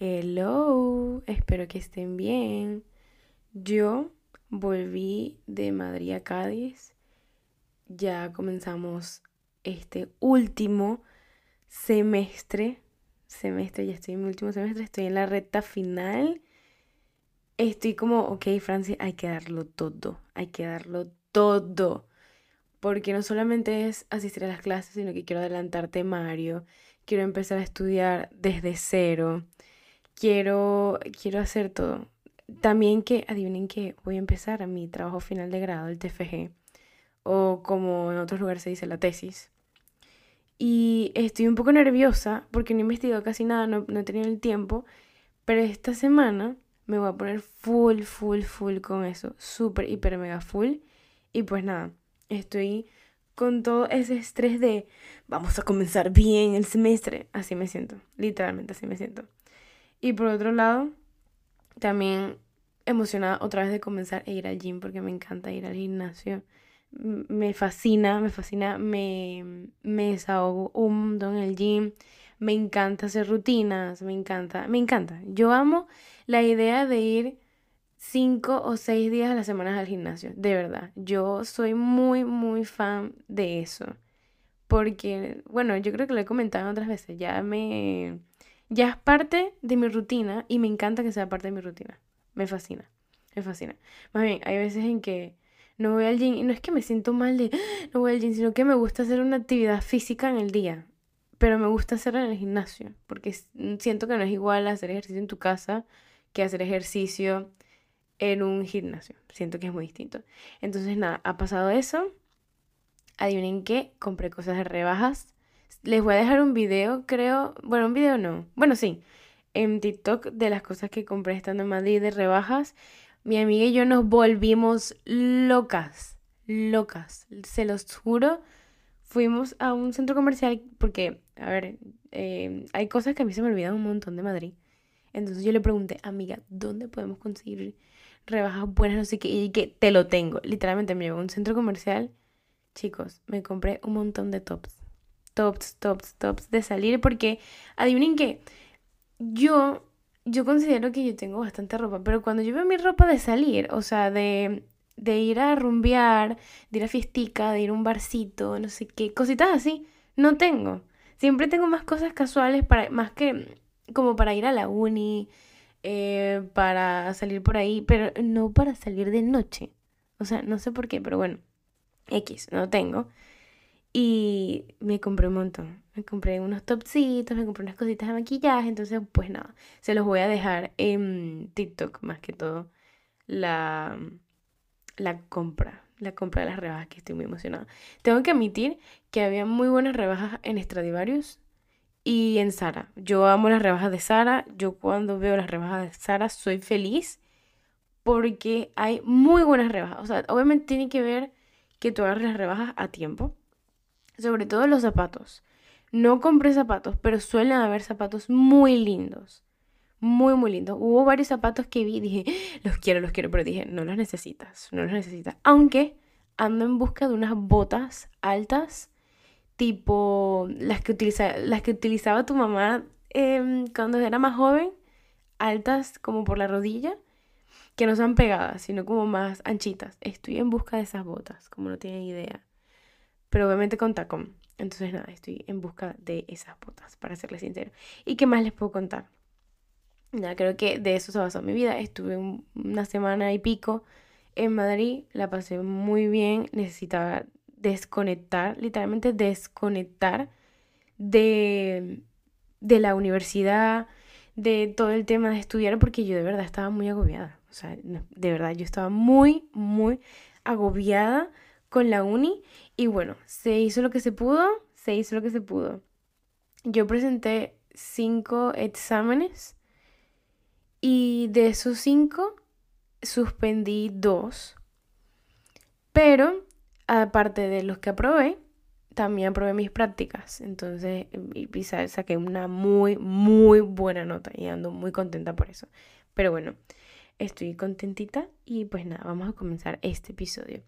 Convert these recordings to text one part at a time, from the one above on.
Hello, espero que estén bien. Yo volví de Madrid a Cádiz. Ya comenzamos este último semestre. Semestre, ya estoy en mi último semestre, estoy en la recta final. Estoy como, ok, Francis, hay que darlo todo, hay que darlo todo. Porque no solamente es asistir a las clases, sino que quiero adelantar temario, quiero empezar a estudiar desde cero quiero, quiero hacer todo. También que, adivinen que voy a empezar a mi trabajo final de grado, el TFG, o como en otros lugares se dice la tesis. Y estoy un poco nerviosa porque no he investigado casi nada, no, no he tenido el tiempo, pero esta semana me voy a poner full, full, full con eso, súper, hiper, mega full. Y pues nada, estoy con todo ese estrés de vamos a comenzar bien el semestre. Así me siento, literalmente así me siento. Y por otro lado, también emocionada otra vez de comenzar a ir al gym porque me encanta ir al gimnasio. Me fascina, me fascina, me, me desahogo un montón en el gym. Me encanta hacer rutinas, me encanta, me encanta. Yo amo la idea de ir cinco o seis días a la semana al gimnasio, de verdad. Yo soy muy, muy fan de eso. Porque, bueno, yo creo que lo he comentado otras veces, ya me ya es parte de mi rutina y me encanta que sea parte de mi rutina. Me fascina, me fascina. Más bien, hay veces en que no voy al gym y no es que me siento mal de ah, no voy al gym, sino que me gusta hacer una actividad física en el día. Pero me gusta hacerla en el gimnasio, porque siento que no es igual hacer ejercicio en tu casa que hacer ejercicio en un gimnasio. Siento que es muy distinto. Entonces, nada, ha pasado eso. Adivinen qué, compré cosas de rebajas les voy a dejar un video, creo. Bueno, un video no. Bueno, sí. En TikTok de las cosas que compré estando en Madrid de rebajas. Mi amiga y yo nos volvimos locas. Locas. Se los juro. Fuimos a un centro comercial porque, a ver, eh, hay cosas que a mí se me olvidan un montón de Madrid. Entonces yo le pregunté, amiga, ¿dónde podemos conseguir rebajas buenas? No sé qué. Y que te lo tengo. Literalmente me llevo a un centro comercial. Chicos, me compré un montón de tops tops, tops, tops de salir porque adivinen que yo, yo considero que yo tengo bastante ropa, pero cuando yo veo mi ropa de salir, o sea, de, de ir a rumbear, de ir a fiestica, de ir a un barcito, no sé qué, cositas así, no tengo. Siempre tengo más cosas casuales para, más que como para ir a la uni, eh, para salir por ahí, pero no para salir de noche. O sea, no sé por qué, pero bueno, X, no tengo. Y me compré un montón. Me compré unos topsitos, me compré unas cositas de maquillaje. Entonces, pues nada, se los voy a dejar en TikTok más que todo la, la compra. La compra de las rebajas, que estoy muy emocionada. Tengo que admitir que había muy buenas rebajas en Stradivarius y en Sara. Yo amo las rebajas de Sara. Yo cuando veo las rebajas de Sara soy feliz porque hay muy buenas rebajas. O sea, obviamente tiene que ver que tú hagas las rebajas a tiempo sobre todo los zapatos. No compré zapatos, pero suelen haber zapatos muy lindos. Muy, muy lindos. Hubo varios zapatos que vi y dije, los quiero, los quiero, pero dije, no los necesitas, no los necesitas. Aunque ando en busca de unas botas altas, tipo las que, utiliza, las que utilizaba tu mamá em, cuando era más joven, altas como por la rodilla, que no sean pegadas, sino como más anchitas. Estoy en busca de esas botas, como no tienen idea pero obviamente con tacón. Entonces nada, estoy en busca de esas botas, para serles sincero. ¿Y qué más les puedo contar? Nada, creo que de eso se basó mi vida. Estuve una semana y pico en Madrid, la pasé muy bien, necesitaba desconectar, literalmente desconectar de, de la universidad, de todo el tema de estudiar, porque yo de verdad estaba muy agobiada. O sea, de verdad, yo estaba muy, muy agobiada con la uni y bueno, se hizo lo que se pudo, se hizo lo que se pudo. Yo presenté cinco exámenes y de esos cinco suspendí dos. Pero aparte de los que aprobé, también aprobé mis prácticas. Entonces, y, saqué una muy, muy buena nota y ando muy contenta por eso. Pero bueno, estoy contentita y pues nada, vamos a comenzar este episodio.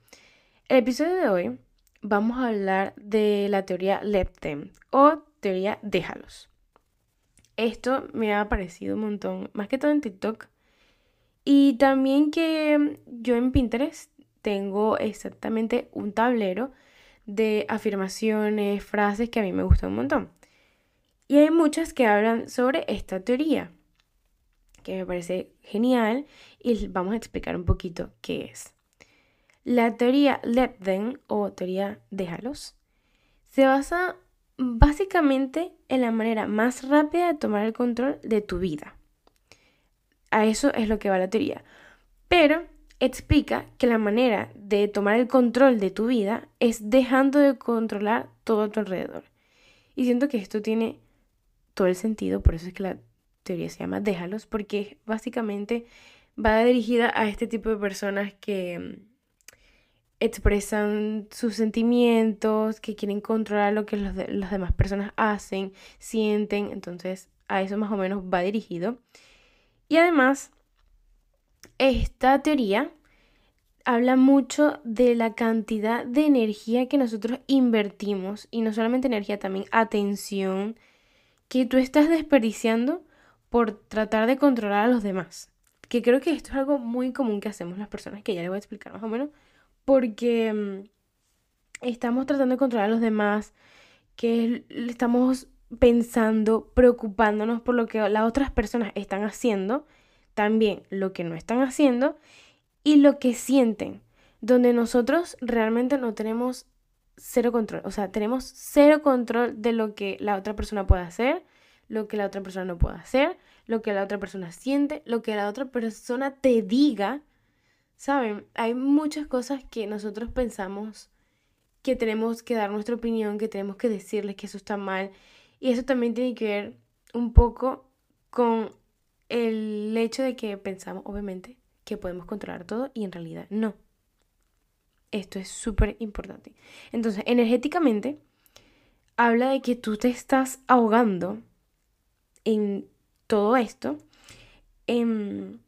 El episodio de hoy vamos a hablar de la teoría Leptem o teoría déjalos. Esto me ha parecido un montón, más que todo en TikTok. Y también que yo en Pinterest tengo exactamente un tablero de afirmaciones, frases que a mí me gustan un montón. Y hay muchas que hablan sobre esta teoría, que me parece genial y vamos a explicar un poquito qué es. La teoría Let Them o teoría déjalos se basa básicamente en la manera más rápida de tomar el control de tu vida. A eso es lo que va la teoría. Pero explica que la manera de tomar el control de tu vida es dejando de controlar todo a tu alrededor. Y siento que esto tiene todo el sentido, por eso es que la teoría se llama Déjalos, porque básicamente va dirigida a este tipo de personas que expresan sus sentimientos, que quieren controlar lo que las demás personas hacen, sienten, entonces a eso más o menos va dirigido. Y además, esta teoría habla mucho de la cantidad de energía que nosotros invertimos, y no solamente energía, también atención, que tú estás desperdiciando por tratar de controlar a los demás. Que creo que esto es algo muy común que hacemos las personas, que ya les voy a explicar más o menos, porque mm, estamos tratando de controlar a los demás, que estamos pensando, preocupándonos por lo que las otras personas están haciendo, también lo que no están haciendo y lo que sienten, donde nosotros realmente no tenemos cero control, o sea, tenemos cero control de lo que la otra persona puede hacer, lo que la otra persona no puede hacer, lo que la otra persona siente, lo que la otra persona te diga. Saben, hay muchas cosas que nosotros pensamos que tenemos que dar nuestra opinión, que tenemos que decirles que eso está mal. Y eso también tiene que ver un poco con el hecho de que pensamos, obviamente, que podemos controlar todo y en realidad no. Esto es súper importante. Entonces, energéticamente, habla de que tú te estás ahogando en todo esto, en,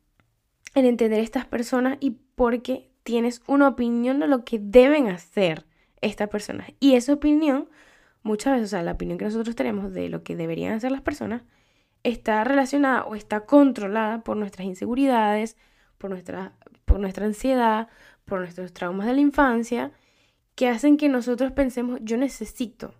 en entender estas personas y porque tienes una opinión de lo que deben hacer estas personas. Y esa opinión, muchas veces, o sea, la opinión que nosotros tenemos de lo que deberían hacer las personas, está relacionada o está controlada por nuestras inseguridades, por nuestra, por nuestra ansiedad, por nuestros traumas de la infancia, que hacen que nosotros pensemos, yo necesito,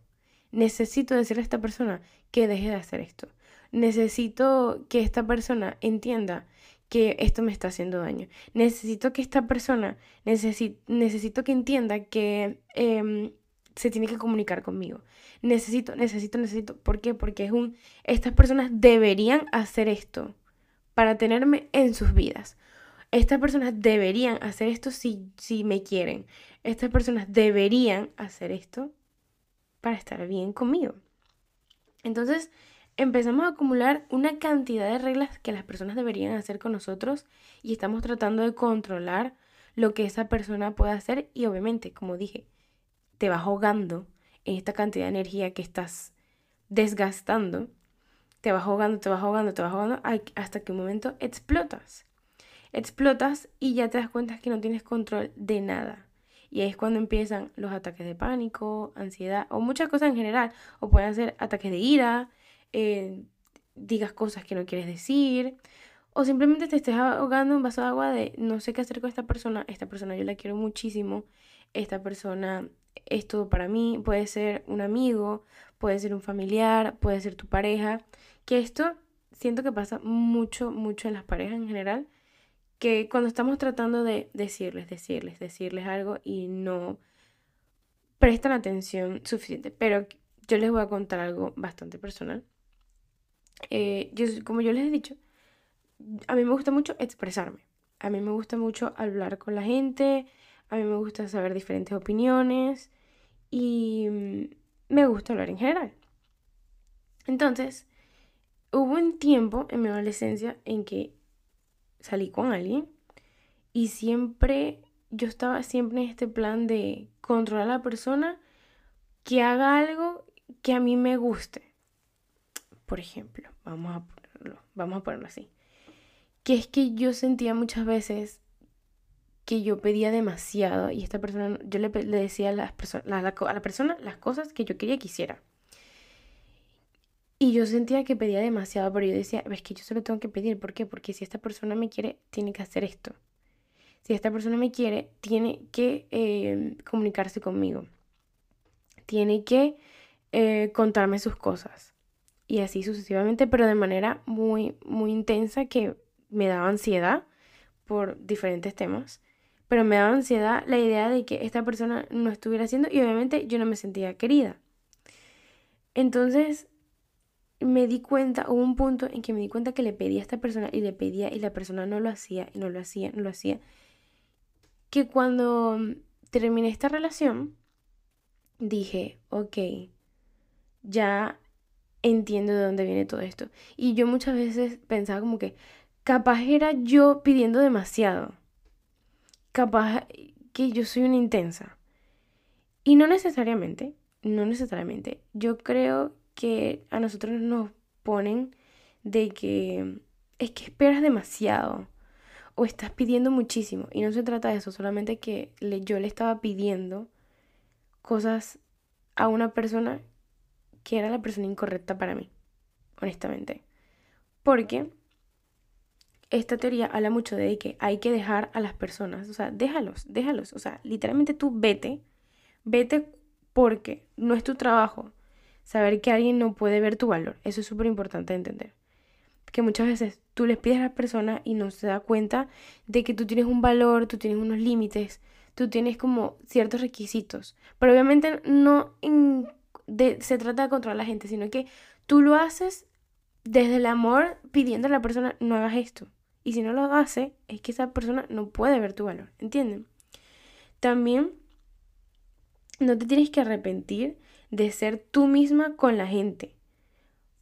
necesito decirle a esta persona que deje de hacer esto. Necesito que esta persona entienda que esto me está haciendo daño. Necesito que esta persona, necesito que entienda que em, se tiene que comunicar conmigo. Necesito, necesito, necesito. ¿Por qué? Porque es un, estas personas deberían hacer esto para tenerme en sus vidas. Estas personas deberían hacer esto si, si me quieren. Estas personas deberían hacer esto para estar bien conmigo. Entonces, empezamos a acumular una cantidad de reglas que las personas deberían hacer con nosotros y estamos tratando de controlar lo que esa persona puede hacer y obviamente, como dije, te vas ahogando en esta cantidad de energía que estás desgastando, te vas ahogando, te vas ahogando, te vas ahogando hasta que un momento explotas. Explotas y ya te das cuenta que no tienes control de nada. Y es cuando empiezan los ataques de pánico, ansiedad o muchas cosas en general. O pueden ser ataques de ira, eh, digas cosas que no quieres decir. O simplemente te estés ahogando en vaso de agua de no sé qué hacer con esta persona. Esta persona yo la quiero muchísimo. Esta persona es todo para mí. Puede ser un amigo, puede ser un familiar, puede ser tu pareja. Que esto siento que pasa mucho, mucho en las parejas en general que cuando estamos tratando de decirles, decirles, decirles algo y no prestan atención suficiente. Pero yo les voy a contar algo bastante personal. Eh, yo, como yo les he dicho, a mí me gusta mucho expresarme. A mí me gusta mucho hablar con la gente. A mí me gusta saber diferentes opiniones. Y mm, me gusta hablar en general. Entonces, hubo un tiempo en mi adolescencia en que salí con alguien y siempre, yo estaba siempre en este plan de controlar a la persona que haga algo que a mí me guste. Por ejemplo, vamos a ponerlo, vamos a ponerlo así. Que es que yo sentía muchas veces que yo pedía demasiado y esta persona, yo le, decía a, las a la persona las cosas que yo quería que hiciera. Y yo sentía que pedía demasiado, pero yo decía, es que yo solo tengo que pedir. ¿Por qué? Porque si esta persona me quiere, tiene que hacer esto. Si esta persona me quiere, tiene que eh, comunicarse conmigo. Tiene que eh, contarme sus cosas. Y así sucesivamente, pero de manera muy, muy intensa que me daba ansiedad por diferentes temas. Pero me daba ansiedad la idea de que esta persona no estuviera haciendo y obviamente yo no me sentía querida. Entonces me di cuenta, hubo un punto en que me di cuenta que le pedía a esta persona y le pedía y la persona no lo hacía y no lo hacía, no lo hacía. Que cuando terminé esta relación, dije, ok, ya entiendo de dónde viene todo esto. Y yo muchas veces pensaba como que capaz era yo pidiendo demasiado. Capaz que yo soy una intensa. Y no necesariamente, no necesariamente. Yo creo que a nosotros nos ponen de que es que esperas demasiado o estás pidiendo muchísimo. Y no se trata de eso, solamente que yo le estaba pidiendo cosas a una persona que era la persona incorrecta para mí, honestamente. Porque esta teoría habla mucho de que hay que dejar a las personas, o sea, déjalos, déjalos, o sea, literalmente tú vete, vete porque no es tu trabajo saber que alguien no puede ver tu valor. Eso es súper importante entender. Que muchas veces tú les pides a la persona y no se da cuenta de que tú tienes un valor, tú tienes unos límites, tú tienes como ciertos requisitos. Pero obviamente no se trata de controlar a la gente, sino que tú lo haces desde el amor pidiendo a la persona no hagas esto. Y si no lo hace, es que esa persona no puede ver tu valor. ¿Entienden? También no te tienes que arrepentir de ser tú misma con la gente,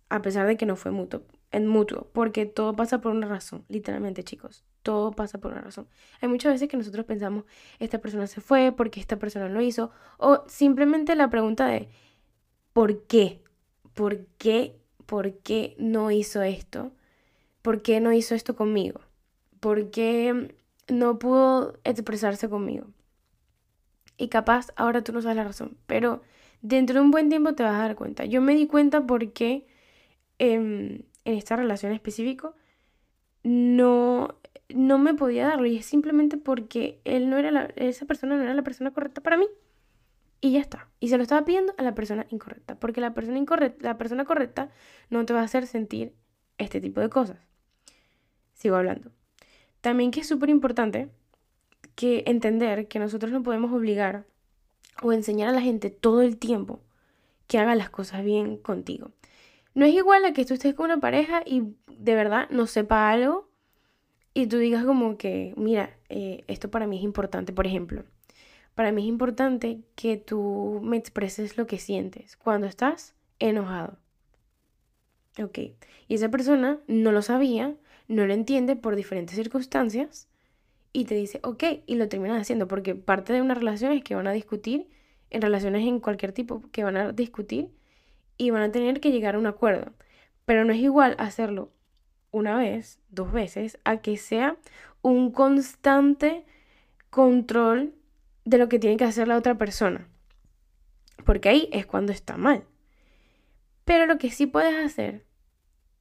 a pesar de que no fue mutuo, en mutuo, porque todo pasa por una razón, literalmente chicos, todo pasa por una razón. Hay muchas veces que nosotros pensamos, esta persona se fue porque esta persona lo hizo, o simplemente la pregunta de, ¿por qué? ¿Por qué? ¿Por qué no hizo esto? ¿Por qué no hizo esto conmigo? ¿Por qué no pudo expresarse conmigo? Y capaz ahora tú no sabes la razón, pero dentro de un buen tiempo te vas a dar cuenta. Yo me di cuenta porque em, en esta relación específico no, no me podía darlo y es simplemente porque él no era la, esa persona no era la persona correcta para mí. Y ya está. Y se lo estaba pidiendo a la persona incorrecta. Porque la persona incorrecta, la persona correcta no te va a hacer sentir este tipo de cosas. Sigo hablando. También que es súper importante que entender que nosotros no podemos obligar o enseñar a la gente todo el tiempo que haga las cosas bien contigo. No es igual a que tú estés con una pareja y de verdad no sepa algo y tú digas como que, mira, eh, esto para mí es importante, por ejemplo. Para mí es importante que tú me expreses lo que sientes cuando estás enojado. Ok. Y esa persona no lo sabía, no lo entiende por diferentes circunstancias y te dice, ok, y lo terminas haciendo, porque parte de una relación es que van a discutir, en relaciones en cualquier tipo, que van a discutir y van a tener que llegar a un acuerdo. Pero no es igual hacerlo una vez, dos veces, a que sea un constante control de lo que tiene que hacer la otra persona. Porque ahí es cuando está mal. Pero lo que sí puedes hacer,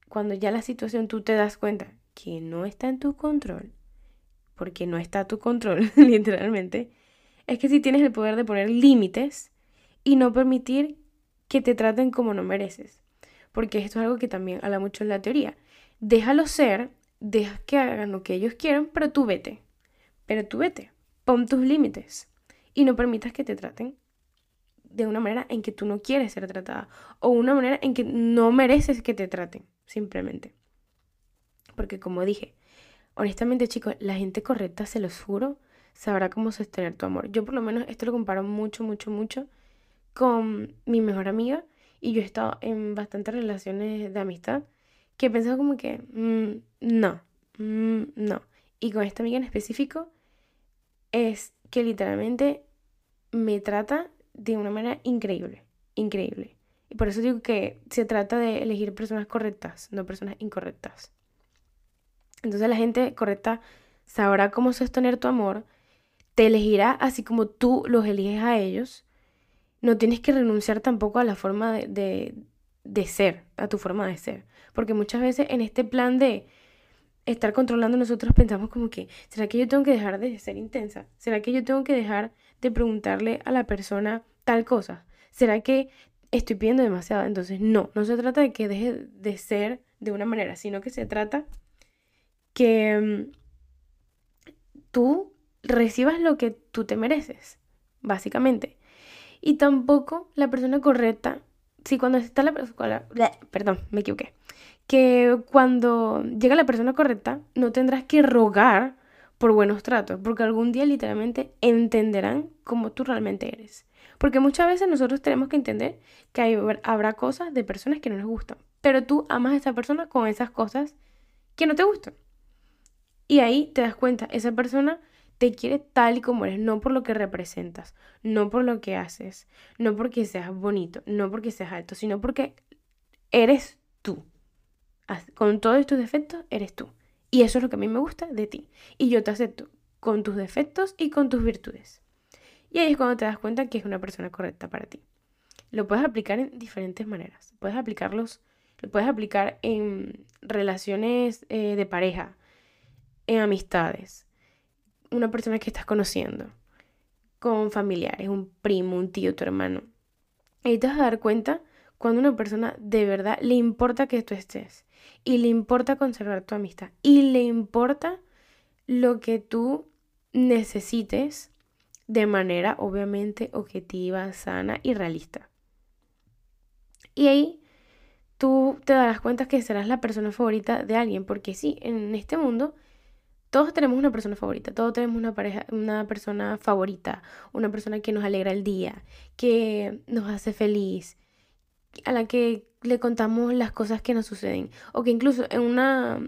cuando ya la situación tú te das cuenta que no está en tu control, porque no está a tu control, literalmente, es que si tienes el poder de poner límites y no permitir que te traten como no mereces. Porque esto es algo que también habla mucho en la teoría. Déjalo ser, deja que hagan lo que ellos quieran, pero tú vete. Pero tú vete. Pon tus límites. Y no permitas que te traten de una manera en que tú no quieres ser tratada. O una manera en que no mereces que te traten, simplemente. Porque como dije, honestamente chicos, la gente correcta, se los juro, sabrá cómo sostener tu amor. Yo por lo menos esto lo comparo mucho, mucho, mucho con mi mejor amiga y yo he estado en bastantes relaciones de amistad que he pensado como que, mm, no, mm, no. Y con esta amiga en específico es que literalmente me trata de una manera increíble, increíble. Y por eso digo que se trata de elegir personas correctas, no personas incorrectas. Entonces la gente correcta sabrá cómo sostener tu amor, te elegirá así como tú los eliges a ellos. No tienes que renunciar tampoco a la forma de, de ser, a tu forma de ser. Porque muchas veces en este plan de estar controlando nosotros pensamos como que, ¿será que yo tengo que dejar de ser intensa? ¿Será que yo tengo que dejar de preguntarle a la persona tal cosa? ¿Será que estoy pidiendo demasiado? Entonces, no, no se trata de que deje de ser de una manera, sino que se trata que mm, tú recibas lo que tú te mereces, básicamente. Y tampoco la persona correcta, si cuando está la persona, perdón, me equivoqué, que cuando llega la persona correcta no tendrás que rogar por buenos tratos, porque algún día literalmente entenderán cómo tú realmente eres. Porque muchas veces nosotros tenemos que entender que hay, habrá cosas de personas que no nos gustan, pero tú amas a esa persona con esas cosas que no te gustan. Y ahí te das cuenta, esa persona te quiere tal y como eres, no por lo que representas, no por lo que haces, no porque seas bonito, no porque seas alto, sino porque eres tú. Con todos tus defectos, eres tú. Y eso es lo que a mí me gusta de ti. Y yo te acepto con tus defectos y con tus virtudes. Y ahí es cuando te das cuenta que es una persona correcta para ti. Lo puedes aplicar en diferentes maneras. Puedes lo puedes aplicar en relaciones eh, de pareja, en amistades, una persona que estás conociendo, con familiares, un primo, un tío, tu hermano. Y te vas a dar cuenta cuando una persona de verdad le importa que tú estés y le importa conservar tu amistad y le importa lo que tú necesites de manera obviamente objetiva, sana y realista. Y ahí tú te darás cuenta que serás la persona favorita de alguien, porque sí, en este mundo todos tenemos una persona favorita, todos tenemos una pareja, una persona favorita, una persona que nos alegra el día, que nos hace feliz, a la que le contamos las cosas que nos suceden, o que incluso en una,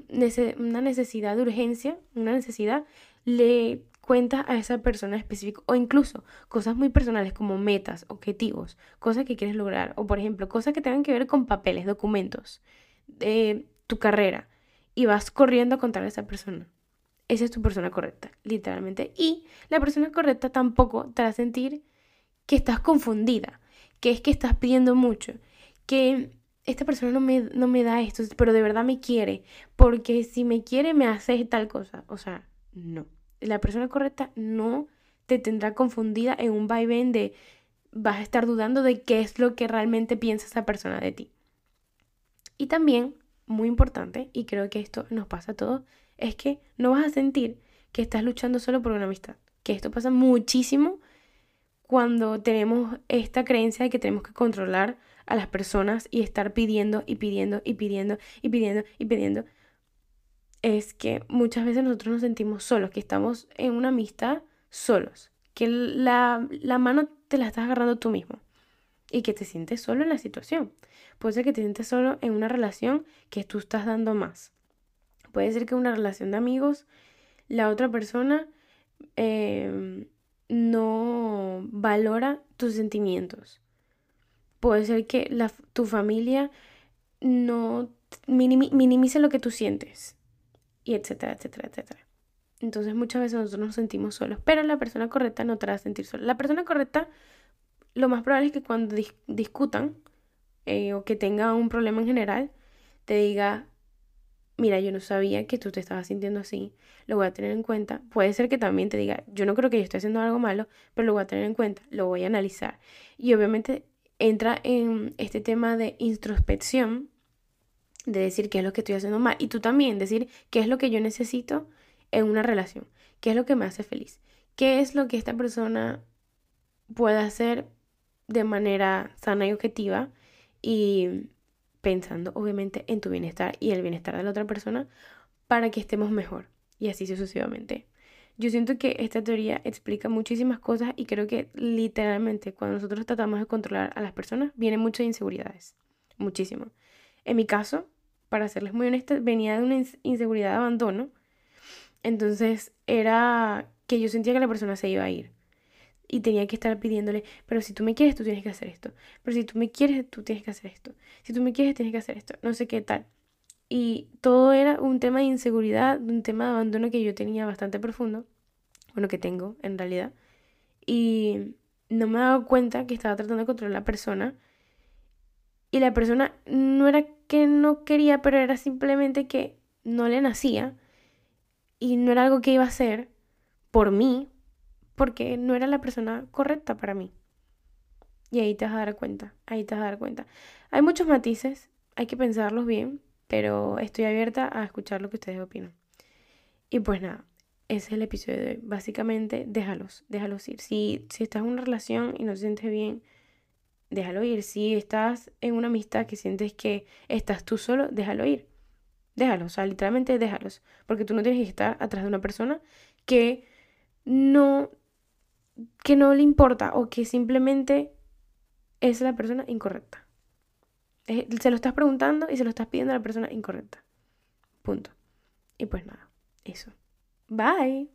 una necesidad de urgencia, una necesidad, le cuentas a esa persona específica, o incluso cosas muy personales como metas, objetivos, cosas que quieres lograr, o por ejemplo, cosas que tengan que ver con papeles, documentos, de tu carrera, y vas corriendo a contarle a esa persona. Esa es tu persona correcta, literalmente. Y la persona correcta tampoco te hará sentir que estás confundida, que es que estás pidiendo mucho, que esta persona no me, no me da esto, pero de verdad me quiere, porque si me quiere me hace tal cosa. O sea, no. La persona correcta no te tendrá confundida en un vaivén de vas a estar dudando de qué es lo que realmente piensa esa persona de ti. Y también, muy importante, y creo que esto nos pasa a todos, es que no vas a sentir que estás luchando solo por una amistad. Que esto pasa muchísimo cuando tenemos esta creencia de que tenemos que controlar a las personas y estar pidiendo y pidiendo y pidiendo y pidiendo y pidiendo. Es que muchas veces nosotros nos sentimos solos, que estamos en una amistad solos, que la, la mano te la estás agarrando tú mismo y que te sientes solo en la situación. Puede ser que te sientes solo en una relación que tú estás dando más. Puede ser que una relación de amigos, la otra persona em, no valora tus sentimientos. Puede ser que tu familia no minimice lo que tú sientes. Y etcétera, etcétera, etcétera. Entonces muchas veces nosotros nos sentimos solos, pero la persona correcta no te va a sentir sola. La persona correcta, lo más probable es que cuando discutan eh, o que tenga un problema en general, te diga, mira, yo no sabía que tú te estabas sintiendo así, lo voy a tener en cuenta. Puede ser que también te diga, yo no creo que yo esté haciendo algo malo, pero lo voy a tener en cuenta, lo voy a analizar. Y obviamente entra en este tema de introspección, de decir qué es lo que estoy haciendo mal. Y tú también decir qué es lo que yo necesito en una relación, qué es lo que me hace feliz, qué es lo que esta persona puede hacer de manera sana y objetiva y pensando obviamente en tu bienestar y el bienestar de la otra persona para que estemos mejor y así sucesivamente. Yo siento que esta teoría explica muchísimas cosas y creo que literalmente cuando nosotros tratamos de controlar a las personas vienen muchas inseguridades, muchísimo. En mi caso, para serles muy honesta, venía de una inseguridad de abandono, entonces era que yo sentía que la persona se iba a ir y tenía que estar pidiéndole, pero si tú me quieres, tú tienes que hacer esto. Pero si tú me quieres, tú tienes que hacer esto. Si tú me quieres, tienes que hacer esto. No sé qué tal. Y todo era un tema de inseguridad, un tema de abandono que yo tenía bastante profundo. Bueno, que tengo en realidad. Y no me dado cuenta que estaba tratando de controlar a la persona y la persona no era que no quería, pero era simplemente que no le nacía y no era algo que iba a hacer por mí, porque no era la persona correcta para mí. Y ahí te vas a cuenta, ahí te vas a dar cuenta. Hay muchos matices, hay que pensarlos bien, pero estoy abierta a escuchar lo que ustedes opinan. Y pues nada, ese es el episodio de hoy. Básicamente, déjalos, déjalos ir. Si, si estás en una relación y no te sientes bien, déjalo ir. Si estás en una amistad que sientes que estás tú solo, déjalo ir. Déjalos, o sea, literalmente déjalos. Porque tú no tienes que estar atrás de una persona que no, que no le importa o que simplemente es la persona incorrecta. Se lo estás preguntando y se lo estás pidiendo a la persona incorrecta. Punto. Y pues nada, eso. Bye.